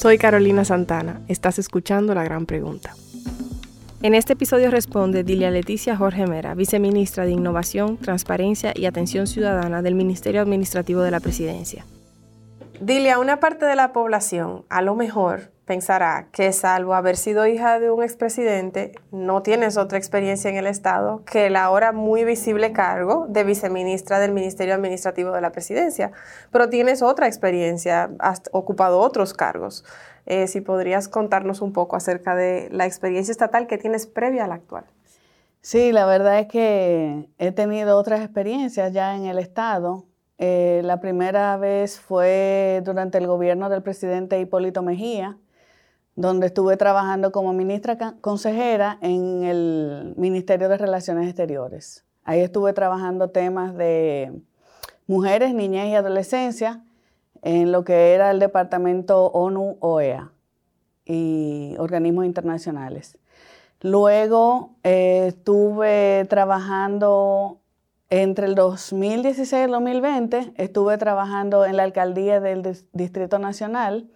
Soy Carolina Santana. Estás escuchando La Gran Pregunta. En este episodio responde Dilia Leticia Jorge Mera, viceministra de Innovación, Transparencia y Atención Ciudadana del Ministerio Administrativo de la Presidencia. Dilia, una parte de la población, a lo mejor, pensará que salvo haber sido hija de un expresidente, no tienes otra experiencia en el Estado que el ahora muy visible cargo de viceministra del Ministerio Administrativo de la Presidencia, pero tienes otra experiencia, has ocupado otros cargos. Eh, si podrías contarnos un poco acerca de la experiencia estatal que tienes previa a la actual. Sí, la verdad es que he tenido otras experiencias ya en el Estado. Eh, la primera vez fue durante el gobierno del presidente Hipólito Mejía, donde estuve trabajando como ministra consejera en el Ministerio de Relaciones Exteriores. Ahí estuve trabajando temas de mujeres, niñez y adolescencia en lo que era el departamento ONU-OEA y organismos internacionales. Luego eh, estuve trabajando entre el 2016 y el 2020, estuve trabajando en la alcaldía del Distrito Nacional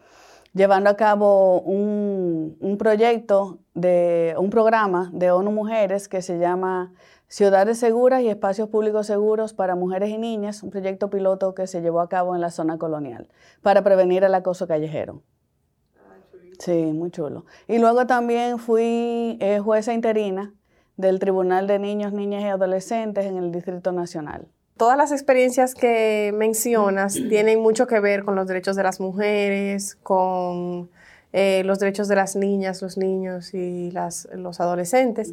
llevando a cabo un, proyecto de un programa de ONU Mujeres que se llama Ciudades Seguras y Espacios Públicos Seguros para Mujeres y Niñas, un proyecto piloto que se llevó a cabo en la zona colonial para prevenir el acoso callejero. Sí, muy chulo. Y luego también fui eh, jueza interina del Tribunal de Niños, Niñas y Adolescentes en el Distrito Nacional. Todas las experiencias que mencionas tienen mucho que ver con los derechos de las mujeres, con eh, los derechos de las niñas, los niños y las, los adolescentes.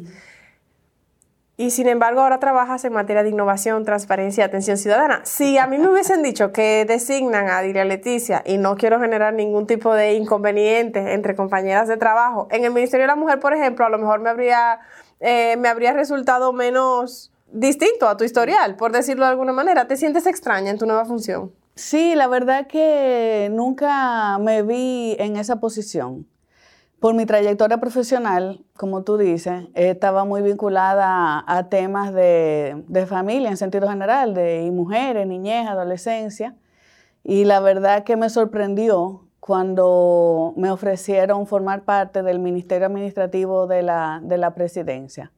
Y sin embargo, ahora trabajas en materia de innovación, transparencia y atención ciudadana. Si a mí me hubiesen dicho que designan a Dilia Leticia y no quiero generar ningún tipo de inconveniente entre compañeras de trabajo, en el Ministerio de la Mujer, por ejemplo, a lo mejor me habría, eh, me habría resultado menos distinto a tu historial, por decirlo de alguna manera. ¿Te sientes extraña en tu nueva función? Sí, la verdad que nunca me vi en esa posición. Por mi trayectoria profesional, como tú dices, estaba muy vinculada a, temas de, familia en sentido general, de mujeres, niñez, adolescencia. Y la verdad que me sorprendió cuando me ofrecieron formar parte del Ministerio Administrativo de la, de la Presidencia.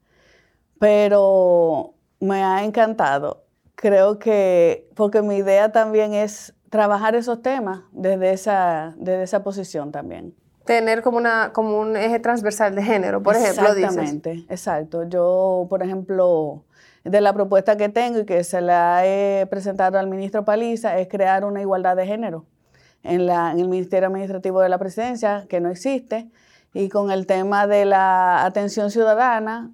Pero me ha encantado. Creo que, porque mi idea también es trabajar esos temas desde esa, desde esa posición también. Tener como, una, como un eje transversal de género, por ejemplo. Exactamente, exacto. Yo, por ejemplo, de la propuesta que tengo y que se la he presentado al ministro Paliza es crear una igualdad de género en, la, en el Ministerio Administrativo de la Presidencia, que no existe, y con el tema de la atención ciudadana,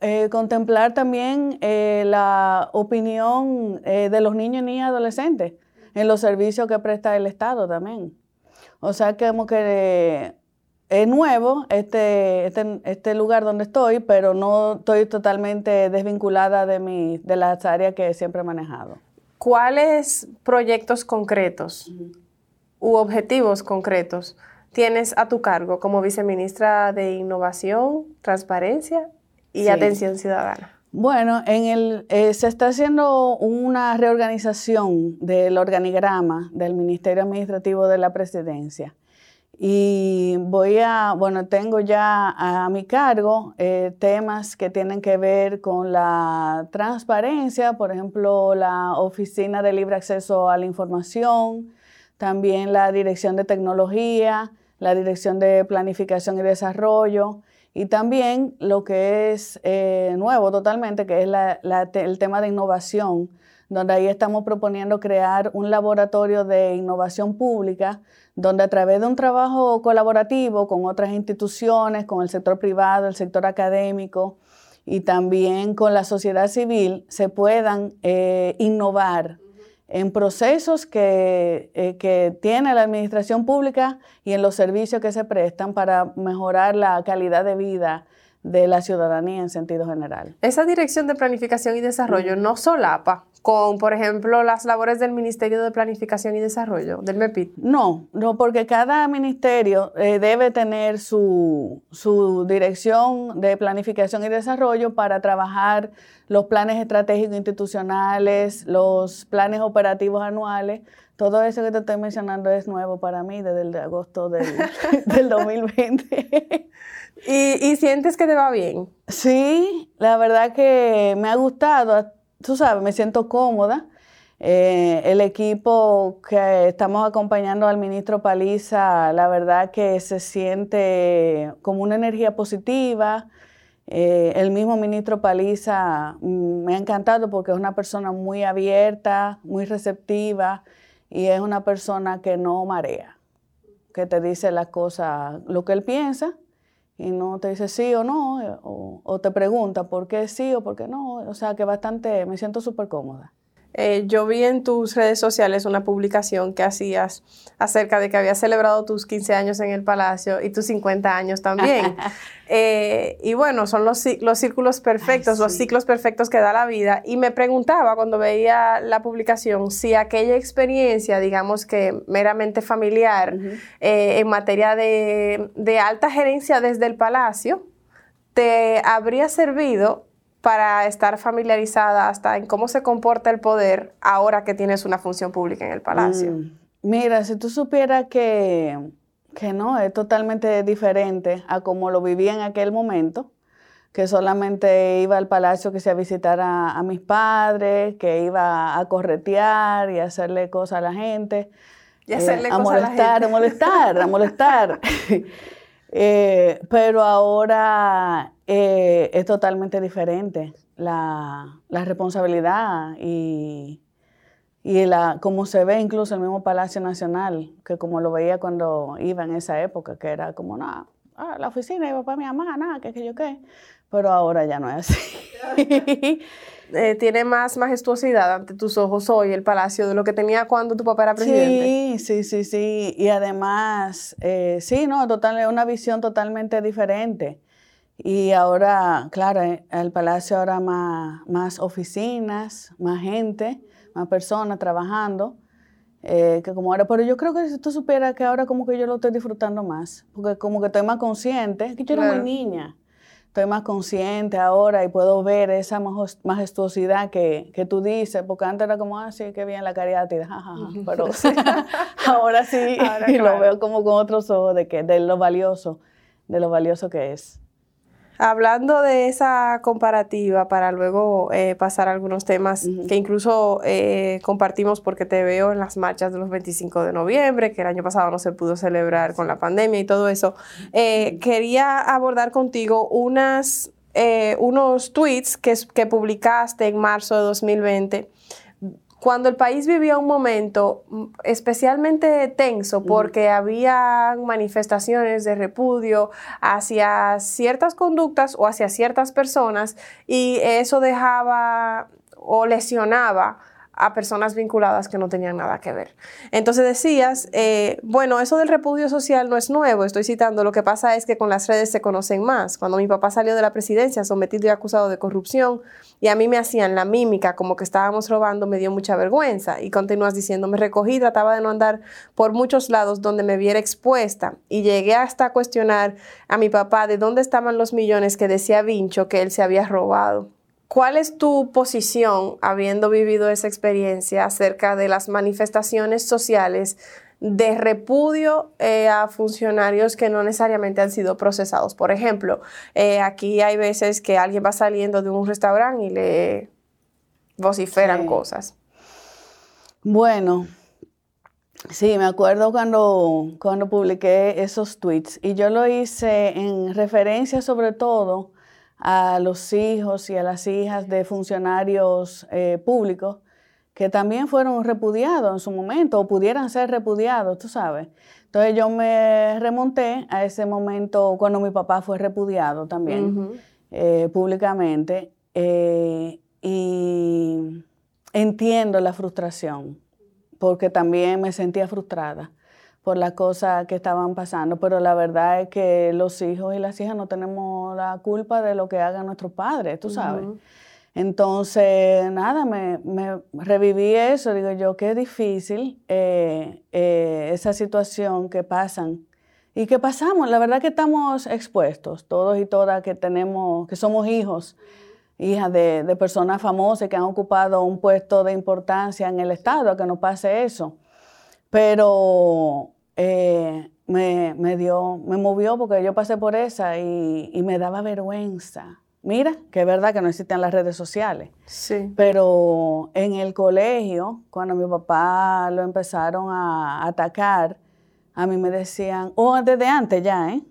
eh, contemplar también eh, la opinión eh, de los niños, niñas y adolescentes en los servicios que presta el Estado también. O sea, que como que es nuevo este, este, este, lugar donde estoy, pero no estoy totalmente desvinculada de, mi, de las áreas que siempre he manejado. ¿Cuáles proyectos concretos u objetivos concretos tienes a tu cargo como viceministra de Innovación, Transparencia y atención ciudadana? Bueno, en el, eh, se está haciendo una reorganización del organigrama del Ministerio Administrativo de la Presidencia. Y voy a, bueno, tengo ya a mi cargo eh, temas que tienen que ver con la transparencia, por ejemplo, la Oficina de Libre Acceso a la Información, también la Dirección de Tecnología, la Dirección de Planificación y Desarrollo, y también lo que es eh, nuevo totalmente, que es el tema de innovación, donde ahí estamos proponiendo crear un laboratorio de innovación pública, donde a través de un trabajo colaborativo con otras instituciones, con el sector privado, el sector académico y también con la sociedad civil, se puedan eh, innovar en procesos que, eh, que, tiene la administración pública y en los servicios que se prestan para mejorar la calidad de vida de la ciudadanía en sentido general. Esa dirección de planificación y desarrollo no solapa con, por ejemplo, las labores del Ministerio de Planificación y Desarrollo, del MEPIT? No, no, porque cada ministerio eh, debe tener su, su, dirección de planificación y desarrollo para trabajar los planes estratégicos institucionales, los planes operativos anuales. Todo eso que te estoy mencionando es nuevo para mí desde el de agosto del, del 2020. ¿Y, ¿Y sientes que te va bien? Sí, la verdad que me ha gustado tú sabes, me siento cómoda. Eh, el equipo que estamos acompañando al ministro Paliza, la verdad que se siente como una energía positiva. Eh, el mismo ministro Paliza mm, me ha encantado porque es una persona muy abierta, muy receptiva y es una persona que no marea, que te dice las cosas, lo que él piensa y no te dice sí o no, eh, o, te pregunta por qué sí o por qué no. O sea que bastante, me siento súper cómoda. Eh, yo vi en tus redes sociales una publicación que hacías acerca de que habías celebrado tus 15 años en el Palacio y tus 50 años también. Eh, y bueno, son los, los círculos perfectos, los ciclos perfectos que da la vida. Y me preguntaba cuando veía la publicación si aquella experiencia, digamos que meramente familiar, eh, en materia de, de alta gerencia desde el Palacio, te habría servido para estar familiarizada hasta en cómo se comporta el poder ahora que tienes una función pública en el palacio? Mm, mira, si tú supieras que, que no, es totalmente diferente a como lo viví en aquel momento, que solamente iba al palacio que se a visitar a, mis padres, que iba a corretear y hacerle cosas a la gente. Y hacerle eh, cosas a molestar, a molestar, a molestar. Eh, pero ahora eh, es totalmente diferente la, responsabilidad y, y la, como se ve incluso el mismo Palacio Nacional, que como lo veía cuando iba en esa época, que era como, nada, ah, la oficina iba para mi mamá, nada, que, que yo qué. Pero ahora ya no es así. Eh, tiene más majestuosidad ante tus ojos hoy el palacio de lo que tenía cuando tu papá era presidente. Sí, sí, sí, sí. Y además, eh, sí, no, total, una visión totalmente diferente. Y ahora, claro, eh, el palacio ahora más, más oficinas, más gente, más personas trabajando. que como ahora, pero yo creo que si tú supieras que ahora como que yo lo estoy disfrutando más, porque como que estoy más consciente, que yo era muy niña estoy más consciente ahora y puedo ver esa majestuosidad que, que tú dices, porque antes era como, ah, sí, qué bien la caridad, pero ahora sí y lo veo como con otros ojos de, que, de lo valioso, de lo valioso que es. Hablando de esa comparativa, para luego eh, pasar a algunos temas que incluso eh, compartimos porque te veo en las marchas de los 25 de noviembre, que el año pasado no se pudo celebrar con la pandemia y todo eso, eh, quería abordar contigo unas, unos tweets que, que publicaste en marzo de 2020 cuando el país vivía un momento mm, especialmente tenso porque había manifestaciones de repudio hacia ciertas conductas o hacia ciertas personas y eso dejaba o lesionaba a personas vinculadas que no tenían nada que ver. Entonces decías, eh, bueno, eso del repudio social no es nuevo, estoy citando, lo que pasa es que con las redes se conocen más. Cuando mi papá salió de la presidencia sometido y acusado de corrupción y a mí me hacían la mímica como que estábamos robando, me dio mucha vergüenza. Y continúas diciendo, me recogí, trataba de no andar por muchos lados donde me viera expuesta y llegué hasta cuestionar a mi papá de dónde estaban los millones que decía Vincho que él se había robado. ¿Cuál es tu posición, habiendo vivido esa experiencia, acerca de las manifestaciones sociales de repudio eh, a funcionarios que no necesariamente han sido procesados? Por ejemplo, eh, aquí hay veces que alguien va saliendo de un restaurante y le vociferan cosas. Bueno, sí, me acuerdo cuando, cuando publiqué esos tweets y yo lo hice en referencia sobre todo a los hijos y a las hijas de funcionarios eh, públicos que también fueron repudiados en su momento o pudieran ser repudiados, tú sabes. Entonces yo me remonté a ese momento cuando mi papá fue repudiado también eh, públicamente eh, y entiendo la frustración porque también me sentía frustrada por las cosas que estaban pasando, pero la verdad es que los hijos y las hijas no tenemos la culpa de lo que hagan nuestros padres, tú sabes. Entonces, nada, me, reviví eso, digo yo, qué difícil eh, eh, esa situación que pasan y que pasamos. La verdad que estamos expuestos, todos y todas que tenemos, que somos hijos, hijas de, personas famosas que han ocupado un puesto de importancia en el Estado, a que nos pase eso. Pero eh, me, dio, me movió porque yo pasé por esa y, y me daba vergüenza Mira, que es verdad que no existen las redes sociales. Sí. Pero en el colegio, cuando mi papá lo empezaron a atacar, a mí me decían, o desde antes ya, ¿eh?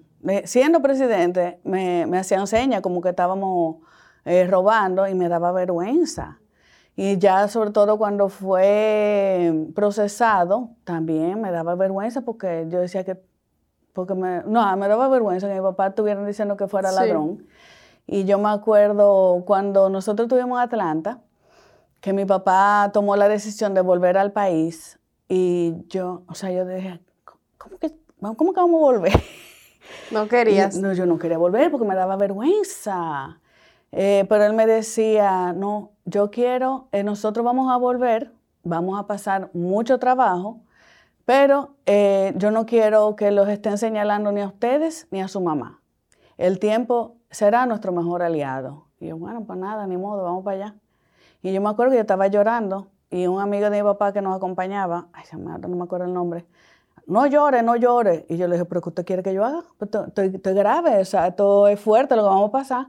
siendo presidente, me, hacían señas como que estábamos eh, robando y me daba vergüenza. Y ya sobre todo cuando fue procesado, también me daba vergüenza porque yo decía que, porque me, no, me daba vergüenza que mi papá estuviera diciendo que fuera ladrón. Y yo me acuerdo cuando nosotros estuvimos en Atlanta, que mi papá tomó la decisión de volver al país y yo, o sea, yo dije, ¿cómo que, cómo que vamos a volver? No querías. no, yo no quería volver porque me daba vergüenza. Eh, pero él me decía, no, yo quiero, eh, nosotros vamos a volver, vamos a pasar mucho trabajo, pero eh, yo no quiero que los estén señalando ni a ustedes ni a su mamá. El tiempo será nuestro mejor aliado. Y yo, bueno, pues nada, ni modo, vamos para allá. Y yo me acuerdo que yo estaba llorando y un amigo de mi papá que nos acompañaba, ay, no me acuerdo el nombre, no llore, no llore. Y yo le dije, pero ¿qué usted quiere que yo haga? Pues estoy, estoy, grave, o sea, esto es fuerte lo que vamos a pasar.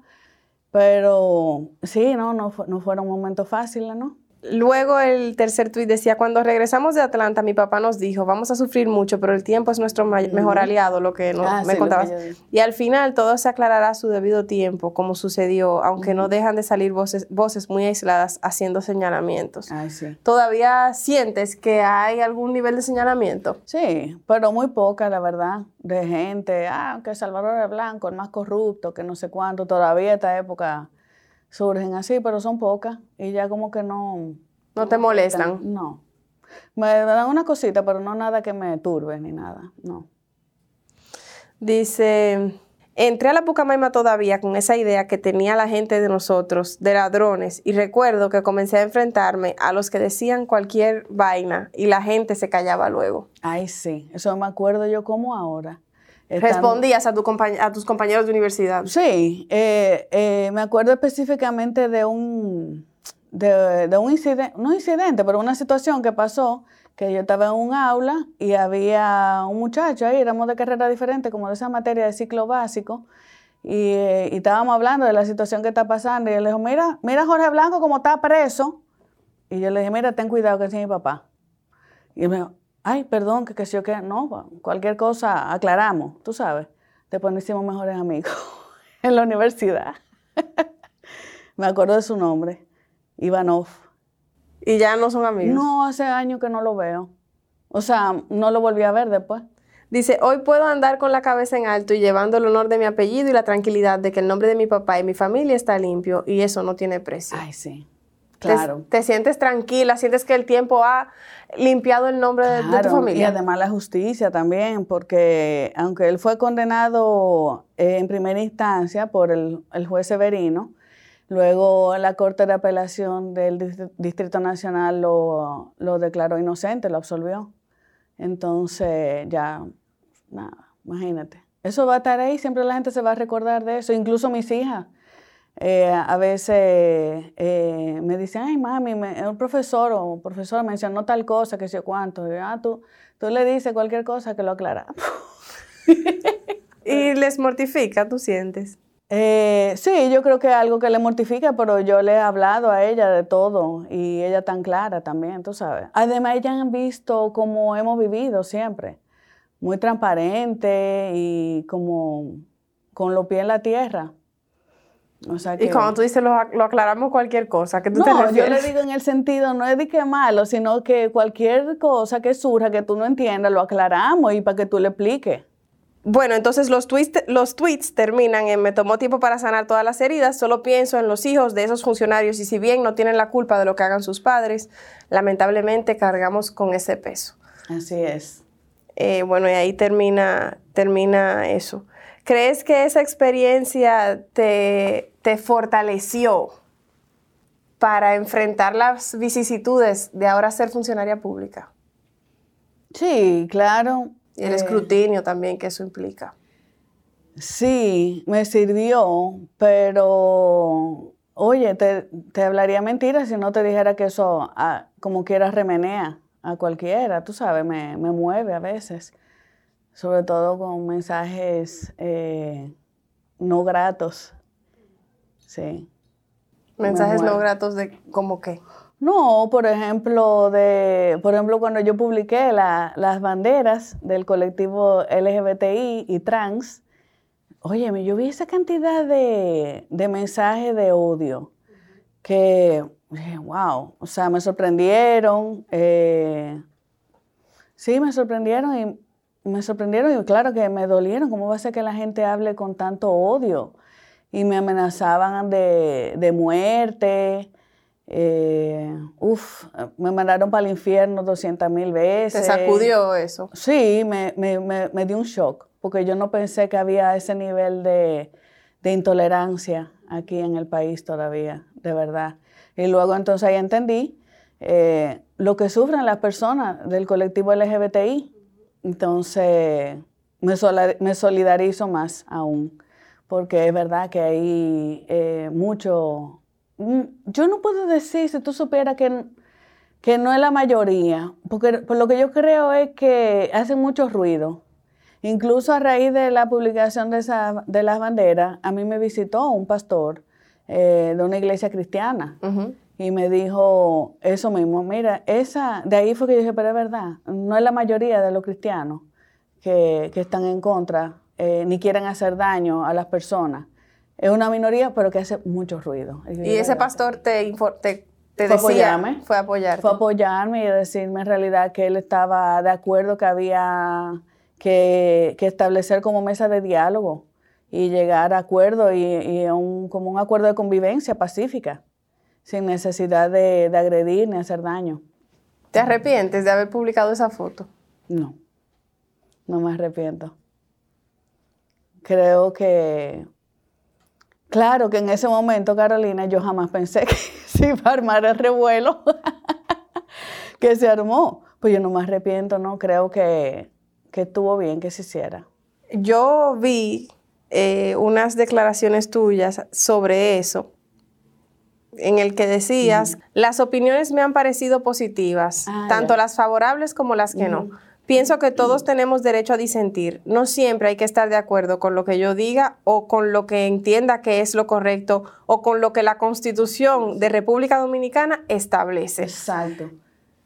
Pero sí, no, no, no fueron momentos fáciles, ¿no? Luego el tercer tuit decía, cuando regresamos de Atlanta, mi papá nos dijo, vamos a sufrir mucho, pero el tiempo es nuestro mejor aliado, lo que ah, me contabas. Y al final todo se aclarará a su debido tiempo, como sucedió, aunque no dejan de salir voces, voces muy aisladas haciendo señalamientos. ¿Todavía sientes que hay algún nivel de señalamiento? Sí, pero muy poca, la verdad, de gente, ah, que Salvador es blanco, el más corrupto, que no sé cuánto, todavía esta época surgen así, pero son pocas y ya como que no... ¿No te molestan? No. Me dan una cosita, pero no nada que me turbe ni nada, no. Dice, entré a la Pucamaima todavía con esa idea que tenía la gente de nosotros, de ladrones, y recuerdo que comencé a enfrentarme a los que decían cualquier vaina y la gente se callaba luego. Ay, sí, eso me acuerdo yo como ahora. ¿Respondías a, tu a tus compañeros de universidad? Sí, eh, eh, me acuerdo específicamente de un, de, un incidente, no incidente, pero una situación que pasó, que yo estaba en un aula y había un muchacho ahí, éramos de carrera diferente, como de esa materia de ciclo básico, y, eh, y, estábamos hablando de la situación que está pasando, y él le dijo, mira, mira Jorge Blanco como está preso, y yo le dije, mira, ten cuidado que es mi papá. Y él me dijo, ay, perdón, que, que yo que, no, cualquier cosa aclaramos, tú sabes. Después nos hicimos mejores amigos en la universidad. Me acuerdo de su nombre, Ivanov. ¿Y ya no son amigos? No, hace años que no lo veo. O sea, no lo volví a ver después. Dice, hoy puedo andar con la cabeza en alto y llevando el honor de mi apellido y la tranquilidad de que el nombre de mi papá y mi familia está limpio y eso no tiene precio. Ay, sí. Claro. Te, sientes tranquila, sientes que el tiempo ha limpiado el nombre de, tu familia. Y además la justicia también, porque aunque él fue condenado eh, en primera instancia por el, juez Severino, luego la Corte de Apelación del Distrito Nacional lo, lo declaró inocente, lo absolvió. Entonces, ya, nada, imagínate. Eso va a estar ahí, siempre la gente se va a recordar de eso, incluso mis hijas eh, a veces eh, me dicen, ay mami, un profesor o profesora mencionó tal cosa, que sé cuánto. Y, ah, tú, tú le dices cualquier cosa que lo aclaramos. ¿Y les mortifica, tú sientes? Eh, sí, yo creo que es algo que le mortifica, pero yo le he hablado a ella de todo y ella tan clara también, tú sabes. Además, ellas han visto cómo hemos vivido siempre, muy transparente y como con los pies en la tierra y cuando tú dices lo, aclaramos cualquier cosa, que tú no, yo le digo en el sentido, no es de que malo, sino que cualquier cosa que surja que tú no entiendas, lo aclaramos y para que tú le expliques. Bueno, entonces los, tweets, los tweets terminan en me tomó tiempo para sanar todas las heridas, solo pienso en los hijos de esos funcionarios y si bien no tienen la culpa de lo que hagan sus padres, lamentablemente cargamos con ese peso. Así es. Eh, bueno, y ahí termina, termina eso. ¿Crees que esa experiencia te, fortaleció para enfrentar las vicisitudes de ahora ser funcionaria pública? Sí, claro. Y el eh, escrutinio también que eso implica. Sí, me sirvió, pero oye, te, hablaría mentira si no te dijera que eso ah, como quieras remenea a cualquiera, tú sabes, me, mueve a veces, sobre todo con mensajes eh, no gratos. Sí. Mensajes no gratos de cómo qué. No, por ejemplo, de, por ejemplo, cuando yo publiqué las banderas del colectivo LGBTI y trans, oye, yo vi esa cantidad de, mensajes de odio que, wow, o sea, me sorprendieron. Eh, sí, me sorprendieron y me sorprendieron y claro que me dolieron. ¿Cómo va a ser que la gente hable con tanto odio? Y me amenazaban de, de muerte. Eh, uf, me mandaron para el infierno 200 mil veces. ¿Te sacudió eso? Sí, me, me, dio un shock, porque yo no pensé que había ese nivel de, intolerancia aquí en el país todavía, de verdad. Y luego entonces ahí entendí eh, lo que sufren las personas del colectivo LGBTI. Entonces me, solidarizo más aún, porque es verdad que hay eh, mucho Mm, yo no puedo decir, si tú supieras que, que no es la mayoría, porque por lo que yo creo es que hacen mucho ruido. Incluso a raíz de la publicación de, esa, de las banderas, a mí me visitó un pastor eh, de una iglesia cristiana y me dijo eso mismo. Mira, esa, de ahí fue que yo dije, pero es verdad, no es la mayoría de los cristianos que, están en contra eh, ni quieren hacer daño a las personas. Es una minoría, pero que hace mucho ruido. Y ese pastor te, te, te fue apoyarme, fue apoyarte. Fue apoyarme y decirme en realidad que él estaba de acuerdo que había que, establecer como mesa de diálogo y llegar a acuerdo y, un, como un acuerdo de convivencia pacífica, sin necesidad de, de agredir ni hacer daño. ¿Te arrepientes de haber publicado esa foto? No, no me arrepiento. Creo que Claro que en ese momento, Carolina, yo jamás pensé que se iba a armar el revuelo que se armó. Pues yo no me arrepiento, ¿no? Creo que, estuvo bien que se hiciera. Yo vi eh, unas declaraciones tuyas sobre eso, en el que decías, las opiniones me han parecido positivas, ah, tanto las favorables como las que no. Pienso que todos tenemos derecho a disentir. No siempre hay que estar de acuerdo con lo que yo diga o con lo que entienda que es lo correcto o con lo que la Constitución de República Dominicana establece. Exacto.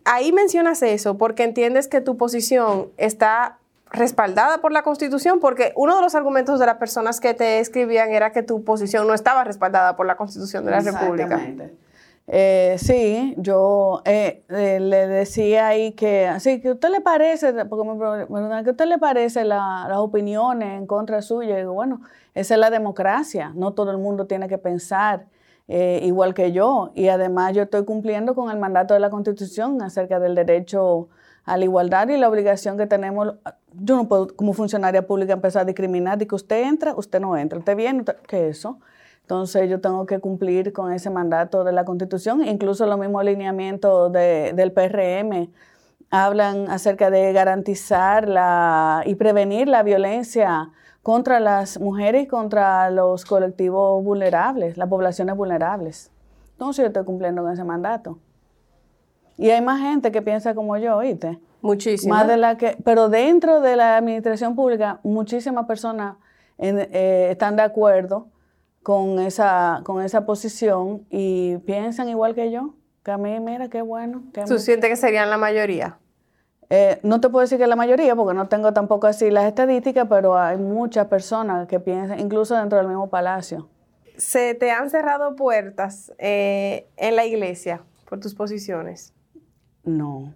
Ahí mencionas eso porque entiendes que tu posición está respaldada por la Constitución, porque uno de los argumentos de las personas que te escribían era que tu posición no estaba respaldada por la Constitución de la República. Eh, sí, yo eh, eh, le decía ahí que, así que usted le parece, porque me preguntan, ¿qué usted le parece las opiniones en contra suya? Y digo, bueno, esa es la democracia, no todo el mundo tiene que pensar igual que yo. Y además yo estoy cumpliendo con el mandato de la Constitución acerca del derecho a la igualdad y la obligación que tenemos. Yo no puedo, como funcionaria pública, empezar a discriminar de que usted entra, usted no entra, usted viene, ¿qué es eso? Entonces yo tengo que cumplir con ese mandato de la Constitución, incluso los mismos alineamientos del PRM hablan acerca de garantizar la, y prevenir la violencia contra las mujeres y contra los colectivos vulnerables, las poblaciones vulnerables. Entonces yo estoy cumpliendo con ese mandato. Y hay más gente que piensa como yo, ¿oíste? Muchísimas. Más de la que, pero dentro de la administración pública, muchísimas personas eh, están de acuerdo con esa, con esa posición y piensan igual que yo, que a mí, mira, qué bueno. ¿Tú sientes que serían la mayoría? Eh, no te puedo decir que la mayoría, porque no tengo tampoco así las estadísticas, pero hay muchas personas que piensan, incluso dentro del mismo palacio. ¿Se te han cerrado puertas eh, en la iglesia por tus posiciones? No,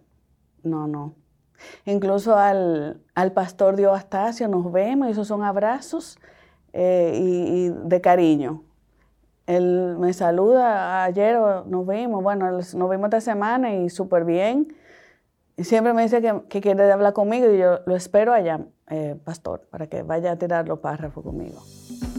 no, no. Incluso al, al pastor Dios Astacio nos vemos y esos son abrazos eh, y, de cariño. Él me saluda, ayer nos vimos, bueno, nos vimos esta semana y súper bien. Y siempre me dice que, quiere hablar conmigo y yo lo espero allá, eh, pastor, para que vaya a tirar los párrafos conmigo.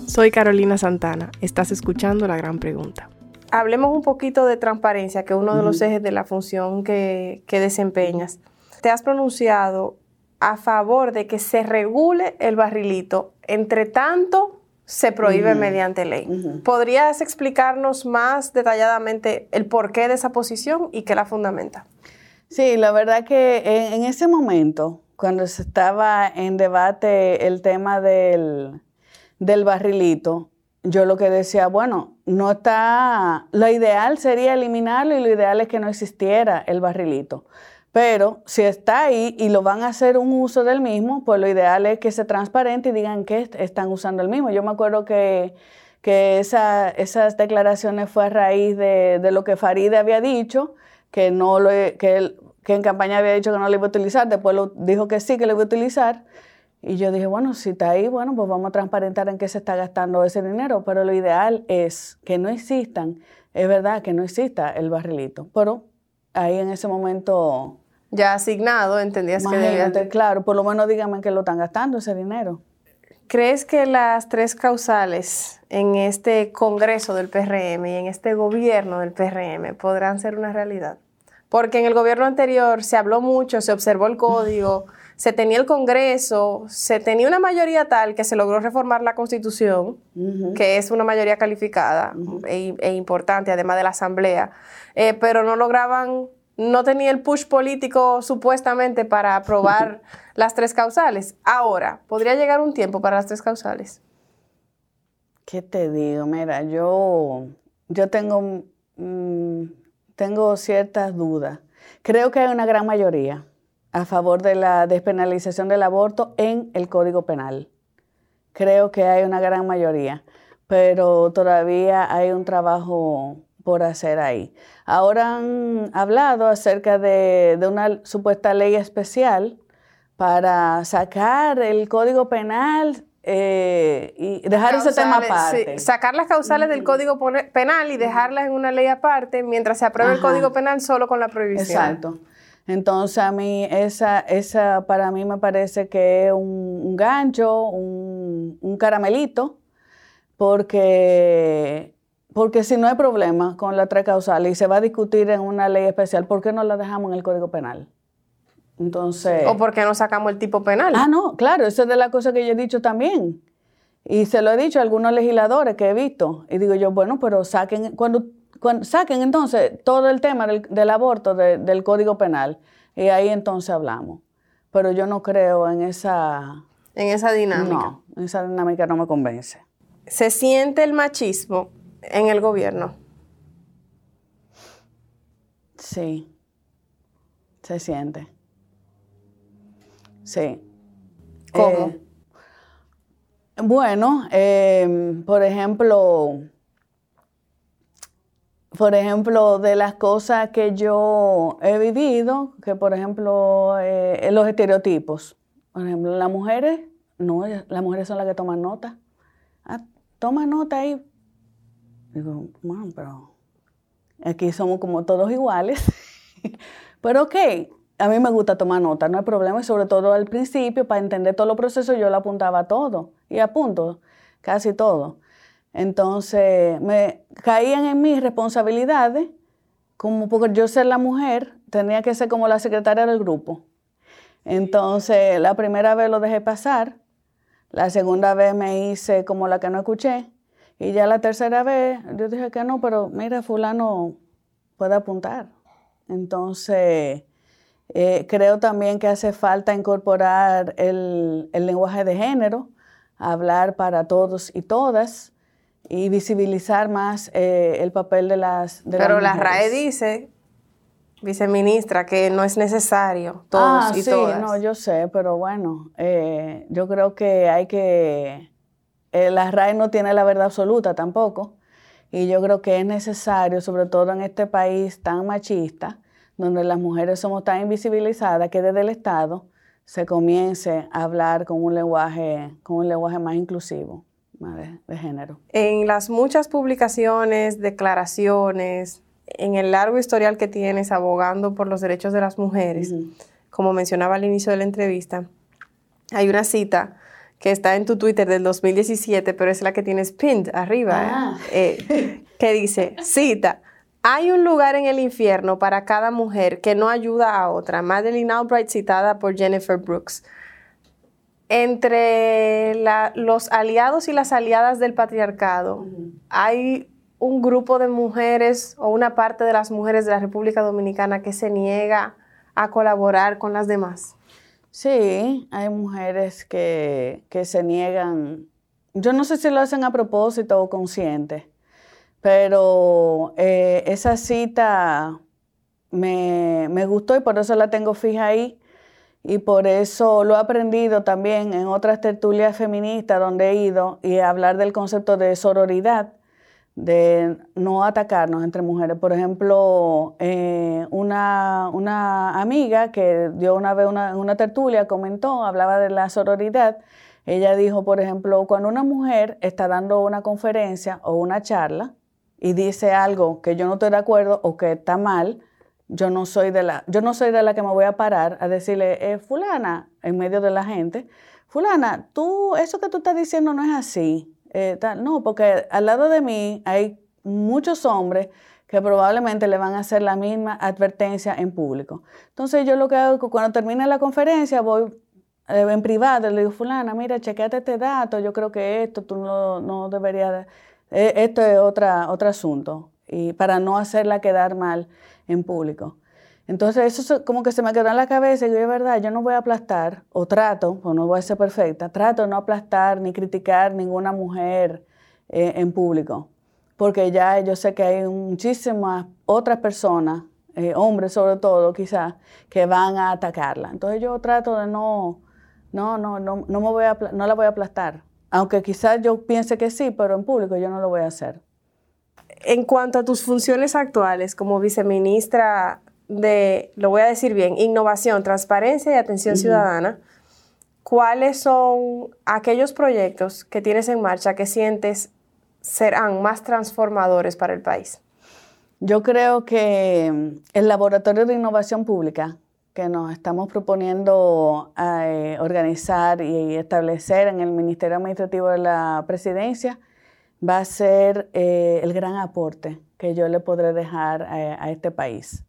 Soy Carolina Santana, estás escuchando La Gran Pregunta. Hablemos un poquito de transparencia, que es uno de los ejes de la función que, que desempeñas. Te has pronunciado a favor de que se regule el barrilito, entre tanto se prohíbe mediante ley. ¿Podrías explicarnos más detalladamente el porqué de esa posición y qué la fundamenta? Sí, la verdad que en, ese momento, cuando se estaba en debate el tema del, del barrilito, yo lo que decía, bueno, no está, lo ideal sería eliminarlo y lo ideal es que no existiera el barrilito. Pero si está ahí y lo van a hacer un uso del mismo, pues lo ideal es que se transparente y digan que están usando el mismo. Yo me acuerdo que, que esas declaraciones fue a raíz de, lo que Faride había dicho, que, no lo, que, que en campaña había dicho que no lo iba a utilizar, después lo, dijo que sí, que lo iba a utilizar. Y yo dije, bueno, si está ahí, bueno, pues vamos a transparentar en qué se está gastando ese dinero, pero lo ideal es que no existan, es verdad que no exista el barrilito, pero ahí en ese momento... Ya asignado, entendías que debía... Claro, por lo menos díganme que lo están gastando ese dinero. ¿Crees que las tres causales en este Congreso del PRM y en este gobierno del PRM podrán ser una realidad? Porque en el gobierno anterior se habló mucho, se observó el código, se tenía el Congreso, se tenía una mayoría tal que se logró reformar la Constitución, que es una mayoría calificada e, e, importante, además de la Asamblea, eh, pero no lograban no tenía el push político supuestamente para aprobar las tres causales. Ahora, ¿podría llegar un tiempo para las tres causales? ¿Qué te digo? Mira, yo, yo tengo, mm, tengo ciertas dudas. Creo que hay una gran mayoría a favor de la despenalización del aborto en el Código Penal. Creo que hay una gran mayoría, pero todavía hay un trabajo por hacer ahí. Ahora han hablado acerca de, una supuesta ley especial para sacar el Código Penal eh, y dejar ese tema aparte. sacar las causales del Código Penal y dejarlas en una ley aparte mientras se apruebe el Código Penal solo con la prohibición. Exacto. Entonces a mí esa, esa para mí me parece que es un, gancho, un, un, caramelito, porque porque si no hay problema con la tres causales y se va a discutir en una ley especial, ¿por qué no la dejamos en el Código Penal? Entonces... ¿O por qué no sacamos el tipo penal? Ah, no, claro, eso es de las cosas que yo he dicho también. Y se lo he dicho a algunos legisladores que he visto. Y digo yo, bueno, pero saquen, cuando, saquen entonces todo el tema del, aborto del Código Penal. Y ahí entonces hablamos. Pero yo no creo en esa... En esa dinámica. No, esa dinámica no me convence. ¿Se siente el machismo en el gobierno. Sí, se siente. Sí. ¿Cómo? Eh, bueno, em, por ejemplo, por ejemplo, de las cosas que yo he vivido, que por ejemplo, eh, los estereotipos. Por ejemplo, las mujeres, no, las mujeres son las que toman nota. Ah, toma nota ahí, Digo, bueno, pero aquí somos como todos iguales. pero ok, a mí me gusta tomar nota, no hay problema, y sobre todo al principio, para entender todo el proceso, yo lo apuntaba todo y apunto casi todo. Entonces, me caían en mis responsabilidades, como porque yo ser la mujer, tenía que ser como la secretaria del grupo. Entonces, la primera vez lo dejé pasar, la segunda vez me hice como la que no escuché, y ya la tercera vez yo dije que no, pero mira, fulano puede apuntar. Entonces, eh, creo también que hace falta incorporar el, lenguaje de género, hablar para todos y todas y visibilizar más eh, el papel de las de Pero la RAE dice, viceministra, que no es necesario todos ah, y sí, no, yo sé, pero bueno, eh, yo creo que hay que eh, la RAE no tiene la verdad absoluta tampoco. Y yo creo que es necesario, sobre todo en este país tan machista, donde las mujeres somos tan invisibilizadas, que desde el Estado se comience a hablar con un lenguaje, con un lenguaje más inclusivo de, género. En las muchas publicaciones, declaraciones, en el largo historial que tienes abogando por los derechos de las mujeres, como mencionaba al inicio de la entrevista, hay una cita que está en tu Twitter del 2017, pero es la que tienes pinned arriba, ¿eh? Ah. Eh, que dice, cita, hay un lugar en el infierno para cada mujer que no ayuda a otra. Madeleine Albright citada por Jennifer Brooks. Entre los aliados y las aliadas del patriarcado, hay un grupo de mujeres o una parte de las mujeres de la República Dominicana que se niega a colaborar con las demás. Sí, hay mujeres que, se niegan. Yo no sé si lo hacen a propósito o consciente, pero eh, esa cita me, me, gustó y por eso la tengo fija ahí. Y por eso lo he aprendido también en otras tertulias feministas donde he ido y hablar del concepto de sororidad, de no atacarnos entre mujeres. Por ejemplo, eh, una, una, amiga que dio una vez una, una tertulia comentó, hablaba de la sororidad. Ella dijo, por ejemplo, cuando una mujer está dando una conferencia o una charla y dice algo que yo no estoy de acuerdo o que está mal, yo no soy de la, yo no soy de la que me voy a parar a decirle, eh, fulana, en medio de la gente, fulana, tú, eso que tú estás diciendo no es así. Eh, no, porque al lado de mí hay muchos hombres que probablemente le van a hacer la misma advertencia en público. Entonces yo lo que hago es que cuando termine la conferencia voy eh, en privado, le digo, fulana, mira, chequeate este dato, yo creo que esto tú no, no deberías, eh, esto es otra, otro asunto, y para no hacerla quedar mal en público. Entonces eso como que se me quedó en la cabeza y yo, es verdad, yo no voy a aplastar, o trato, o no voy a ser perfecta, trato de no aplastar ni criticar ninguna mujer eh, en público, porque ya yo sé que hay muchísimas otras personas, eh, hombres sobre todo quizás, que van a atacarla. Entonces yo trato de no, no, no, no, no, me voy a, no la voy a aplastar, aunque quizás yo piense que sí, pero en público yo no lo voy a hacer. En cuanto a tus funciones actuales como viceministra de, lo voy a decir bien, innovación, transparencia y atención ciudadana, ¿cuáles son aquellos proyectos que tienes en marcha que sientes serán más transformadores para el país? Yo creo que el Laboratorio de Innovación Pública que nos estamos proponiendo eh, organizar y establecer en el Ministerio Administrativo de la Presidencia va a ser eh, el gran aporte que yo le podré dejar eh, a este país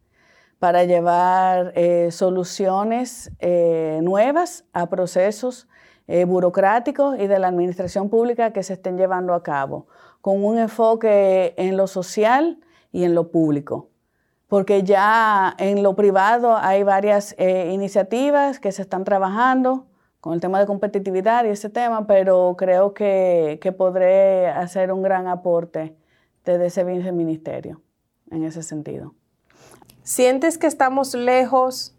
para llevar eh, soluciones eh, nuevas a procesos eh, burocráticos y de la administración pública que se estén llevando a cabo, con un enfoque en lo social y en lo público. Porque ya en lo privado hay varias iniciativas que se están trabajando con el tema de competitividad y ese tema, pero creo que, que podré hacer un gran aporte desde ese ministerio en ese sentido. ¿Sientes que estamos lejos,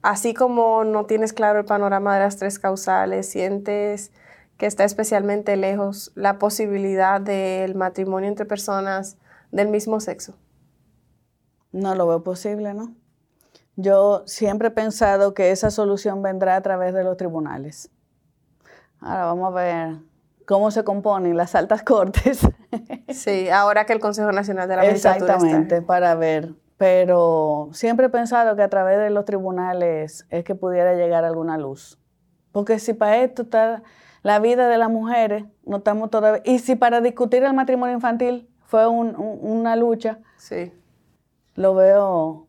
así como no tienes claro el panorama de las tres causales? ¿Sientes que está especialmente lejos la posibilidad del matrimonio entre personas del mismo sexo? No lo veo posible, ¿no? Yo siempre he pensado que esa solución vendrá a través de los tribunales. Ahora vamos a ver cómo se componen las altas cortes. Sí, ahora que el Consejo Nacional de la Magistratura Exactamente, para ver pero siempre he pensado que a través de los tribunales es que pudiera llegar alguna luz. Porque si para esto está la vida de las mujeres, no estamos todavía... Y si para discutir el matrimonio infantil fue una lucha, sí. lo veo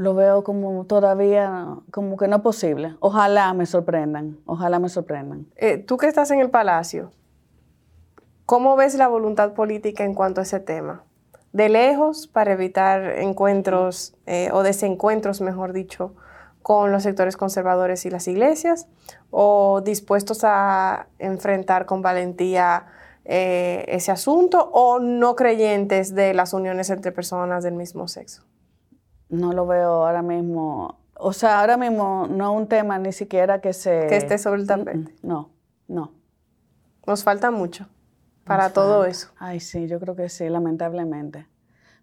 lo veo como todavía, como que no es posible. Ojalá me sorprendan, ojalá me sorprendan. Eh, tú que estás en el Palacio, ¿cómo ves la voluntad política en cuanto a ese tema? de lejos para evitar encuentros eh, o desencuentros, mejor dicho, con los sectores conservadores y las iglesias, o dispuestos a enfrentar con valentía eh, ese asunto, o no creyentes de las uniones entre personas del mismo sexo. No lo veo ahora mismo. O sea, ahora mismo no es un tema ni siquiera que se... Que esté sobre el tapete. No, no. Nos falta mucho para todo eso. Ay, sí, yo creo que sí, lamentablemente.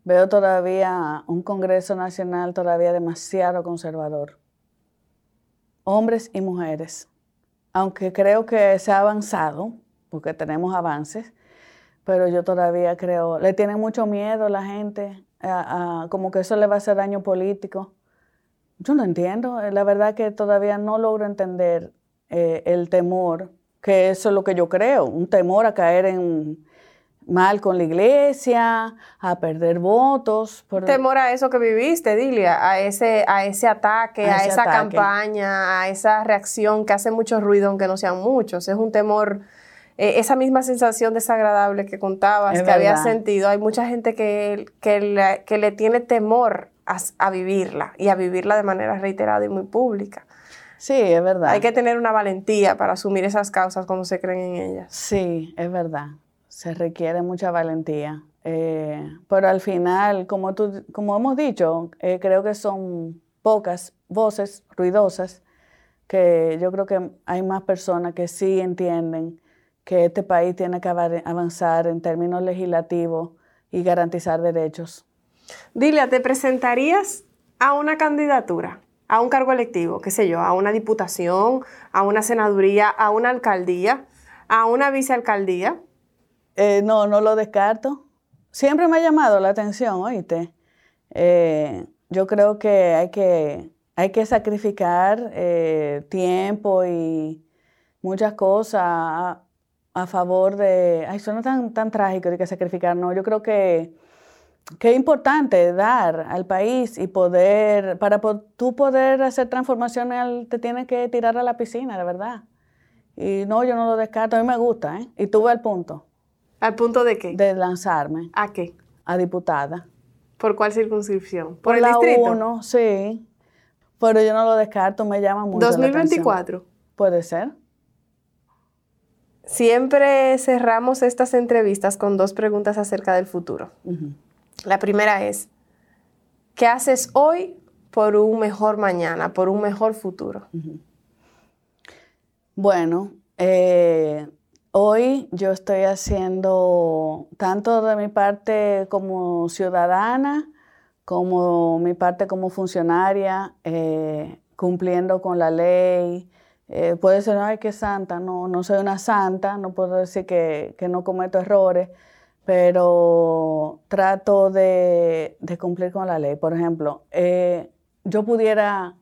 Veo todavía un Congreso Nacional todavía demasiado conservador. Hombres y mujeres. Aunque creo que se ha avanzado, porque tenemos avances, pero yo todavía creo, le tiene mucho miedo la gente, como que eso le va a hacer daño político. Yo no entiendo, la verdad que todavía no logro entender eh, el temor, que eso es lo que yo creo, un temor a caer en mal con la iglesia, a perder votos. Temor a eso que viviste, Dilia, a ese, a ese ataque, a, esa campaña, a esa reacción que hace mucho ruido, aunque no sean muchos. Es un temor, eh, esa misma sensación desagradable que contabas, que había sentido. Hay mucha gente que, que, le, que le tiene temor a, a vivirla y a vivirla de manera reiterada y muy pública. Sí, es verdad. Hay que tener una valentía para asumir esas causas cuando se creen en ellas. Sí, es verdad se requiere mucha valentía. Eh, pero al final, como, tú, como hemos dicho, eh, creo que son pocas voces ruidosas que yo creo que hay más personas que sí entienden que este país tiene que avanzar en términos legislativos y garantizar derechos. Dilia, ¿te presentarías a una candidatura, a un cargo electivo, qué sé yo, a una diputación, a una senaduría, a una alcaldía, a una vicealcaldía? Eh, no, no lo descarto. Siempre me ha llamado la atención, oíste. Eh, yo creo que hay que, hay que sacrificar eh, tiempo y muchas cosas a, favor de... Ay, suena tan, tan trágico de que sacrificar, no. Yo creo que, que es importante dar al país y poder, para tú poder hacer transformaciones, te tienes que tirar a la piscina, de verdad. Y no, yo no lo descarto, a mí me gusta, ¿eh? Y tuve el punto. ¿Al punto de qué? De lanzarme. ¿A qué? A diputada. ¿Por cuál circunscripción? ¿Por, el la distrito? Uno, sí. Pero yo no lo descarto, me llama mucho. ¿2024? Puede ser. Siempre cerramos estas entrevistas con dos preguntas acerca del futuro. La primera es, ¿qué haces hoy por un mejor mañana, por un mejor futuro? Bueno, eh, Hoy yo estoy haciendo tanto de mi parte como ciudadana, como mi parte como funcionaria, eh, cumpliendo con la ley. Eh, puede ser, ay, que santa, no, no soy una santa, no puedo decir que, no cometo errores, pero trato de, cumplir con la ley. Por ejemplo, eh, yo pudiera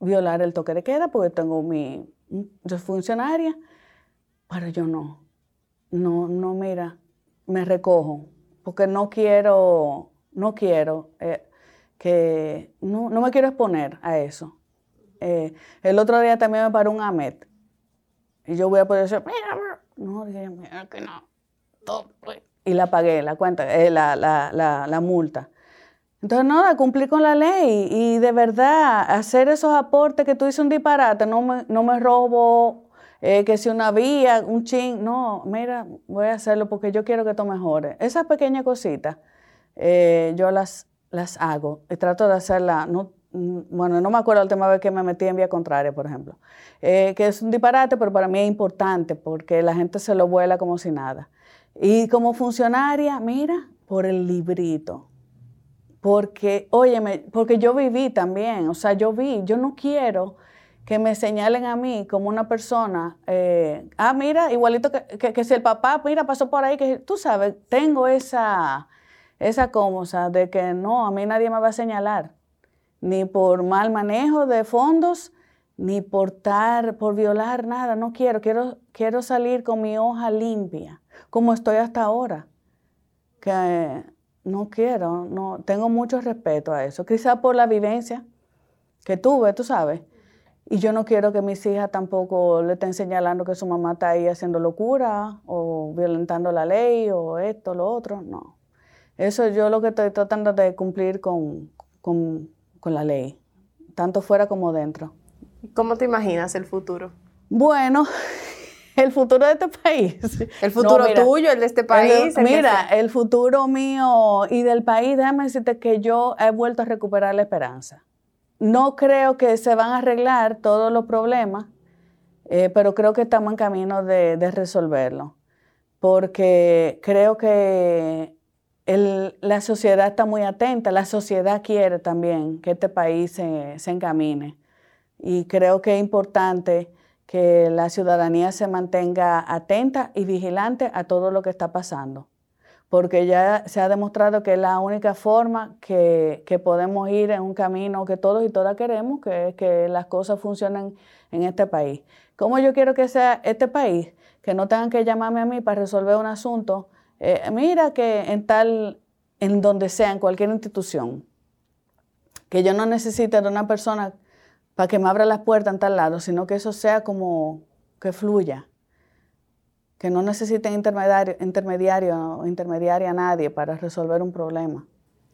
violar el toque de queda porque tengo mi, yo funcionaria, pero yo no. No, no, mira, me recojo, porque no quiero, no quiero eh, que, no, me quiero exponer a eso. Eh, el otro día también me paró un AMET. Y yo voy a poder decir, mira, no, dije, mira que no. Pues". Y la pagué, la cuenta, eh, la, la, la, la, multa. Entonces, nada, cumplir con la ley y de verdad hacer esos aportes que tú dices un disparate, no me, no me robo eh, que si una vía, un chin, no, mira, voy a hacerlo porque yo quiero que tú mejores. Esas pequeñas cositas eh, yo las, las hago y trato de hacerlas, no, bueno, no me acuerdo la última vez que me metí en vía contraria, por ejemplo, eh, que es un disparate, pero para mí es importante porque la gente se lo vuela como si nada. Y como funcionaria, mira, por el librito. Porque, óyeme, porque yo viví también, o sea, yo vi, yo no quiero que me señalen a mí como una persona, eh, ah, mira, igualito que, si el papá, mira, pasó por ahí, que tú sabes, tengo esa, esa cosa de que no, a mí nadie me va a señalar, ni por mal manejo de fondos, ni por, tar, por violar nada, no quiero, quiero, quiero salir con mi hoja limpia, como estoy hasta ahora, que no quiero, no, tengo mucho respeto a eso, quizá por la vivencia que tuve, tú sabes, y yo no quiero que mis hijas tampoco le estén señalando que su mamá está ahí haciendo locura o violentando la ley o esto, lo otro. No. Eso yo lo que estoy tratando de cumplir con, con, la ley, tanto fuera como dentro. ¿Cómo te imaginas el futuro? Bueno, el futuro de este país. El futuro tuyo, el de este país. mira, el futuro mío y del país, déjame decirte que yo he vuelto a recuperar la esperanza. No creo que se van a arreglar todos los problemas, eh, pero creo que estamos en camino de, resolverlo, porque creo que la sociedad está muy atenta, la sociedad quiere también que este país se, se encamine. Y creo que es importante que la ciudadanía se mantenga atenta y vigilante a todo lo que está pasando, porque ya se ha demostrado que es la única forma que, podemos ir en un camino que todos y todas queremos, que que las cosas funcionen en este país. ¿Cómo yo quiero que sea este país? Que no tengan que llamarme a mí para resolver un asunto. Eh, mira que en tal, en donde sea, en cualquier institución, que yo no necesite de una persona para que me abra las puertas en tal lado, sino que eso sea como que fluya que no necesiten intermediario, intermediario o intermediaria a nadie para resolver un problema.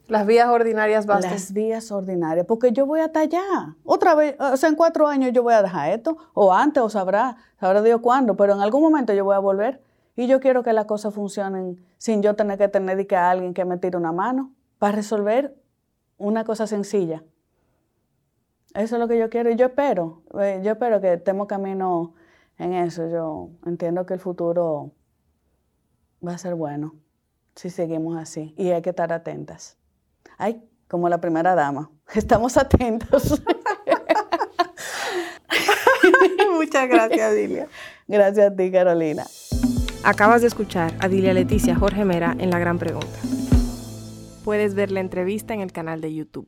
Las vías ordinarias bastan. Las vías ordinarias, porque yo voy hasta allá. Otra vez, o sea, en cuatro años yo voy a dejar esto, o antes, o sabrá, sabrá Dios cuándo, pero en algún momento yo voy a volver. Y yo quiero que las cosas funcionen sin yo tener que tener que a alguien que me tire una mano para resolver una cosa sencilla. Eso es lo que yo quiero y yo espero, eh, yo espero que estemos camino en eso. Yo entiendo que el futuro va a ser bueno si seguimos así y hay que estar atentas. Ay, como la primera dama, estamos atentos. Muchas gracias, Dilia. Gracias a ti, Carolina. Acabas de escuchar a Dilia Leticia Jorge Mera en La Gran Pregunta. Puedes ver la entrevista en el canal de YouTube.